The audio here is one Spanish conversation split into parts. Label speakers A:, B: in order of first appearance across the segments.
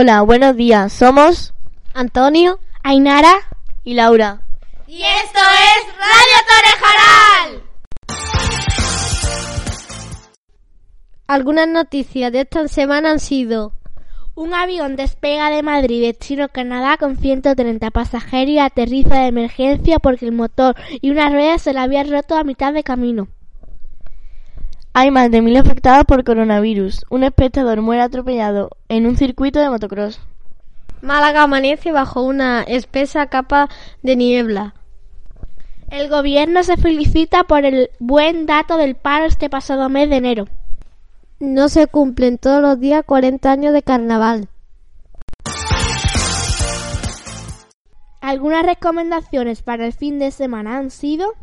A: Hola, buenos días. Somos
B: Antonio, Ainara
A: y Laura.
C: Y esto es Radio Torrejaral.
B: Algunas noticias de esta semana han sido un avión despega de Madrid destino Canadá con 130 pasajeros y aterriza de emergencia porque el motor y una rueda se le habían roto a mitad de camino.
A: Hay más de mil afectados por coronavirus. Un espectador muere atropellado en un circuito de motocross.
B: Málaga amanece bajo una espesa capa de niebla. El gobierno se felicita por el buen dato del paro este pasado mes de enero. No se cumplen todos los días 40 años de carnaval. Algunas recomendaciones para el fin de semana han sido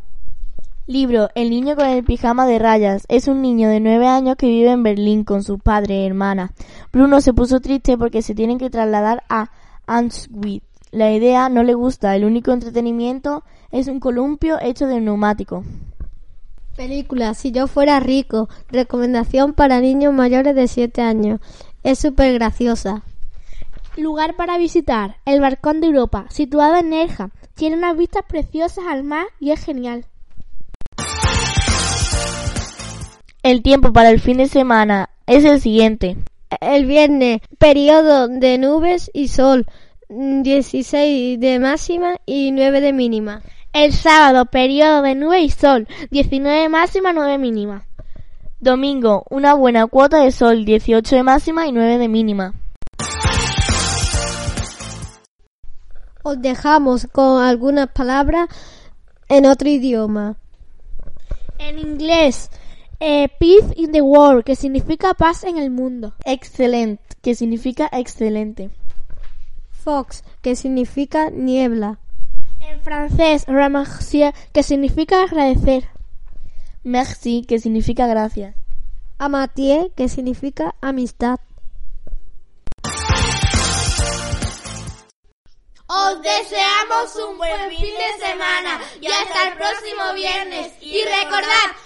A: Libro El niño con el pijama de rayas. Es un niño de nueve años que vive en Berlín con su padre y hermana. Bruno se puso triste porque se tienen que trasladar a Auschwitz. La idea no le gusta. El único entretenimiento es un columpio hecho de neumático.
B: Película Si yo fuera rico. Recomendación para niños mayores de 7 años. Es súper graciosa. Lugar para visitar. El Balcón de Europa, situado en Nerja. Tiene unas vistas preciosas al mar y es genial.
A: El tiempo para el fin de semana es el siguiente.
B: El viernes, periodo de nubes y sol, 16 de máxima y 9 de mínima. El sábado, periodo de nubes y sol, 19 de máxima, 9 mínima.
A: Domingo, una buena cuota de sol, 18 de máxima y 9 de mínima.
B: Os dejamos con algunas palabras en otro idioma. En inglés, eh, peace in the world, que significa paz en el mundo.
A: Excellent, que significa excelente.
B: Fox, que significa niebla. En francés, remercier, que significa agradecer.
A: Merci, que significa gracias.
B: Amatié, que significa amistad.
C: Os deseamos un buen fin de semana y hasta el próximo viernes. Y recordad,